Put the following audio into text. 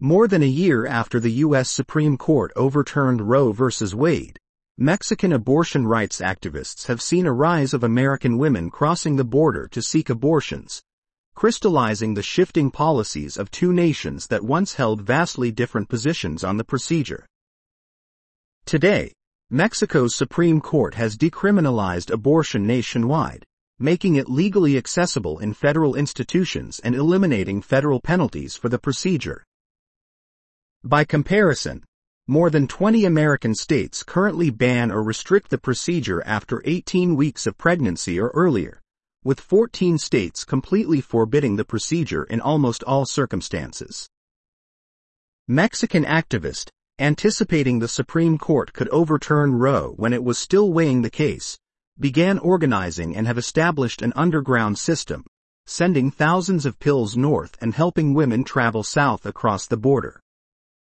More than a year after the U.S. Supreme Court overturned Roe v. Wade, Mexican abortion rights activists have seen a rise of American women crossing the border to seek abortions, crystallizing the shifting policies of two nations that once held vastly different positions on the procedure. Today, Mexico's Supreme Court has decriminalized abortion nationwide, making it legally accessible in federal institutions and eliminating federal penalties for the procedure. By comparison, more than 20 American states currently ban or restrict the procedure after 18 weeks of pregnancy or earlier, with 14 states completely forbidding the procedure in almost all circumstances. Mexican activist, anticipating the Supreme Court could overturn Roe when it was still weighing the case, began organizing and have established an underground system, sending thousands of pills north and helping women travel south across the border.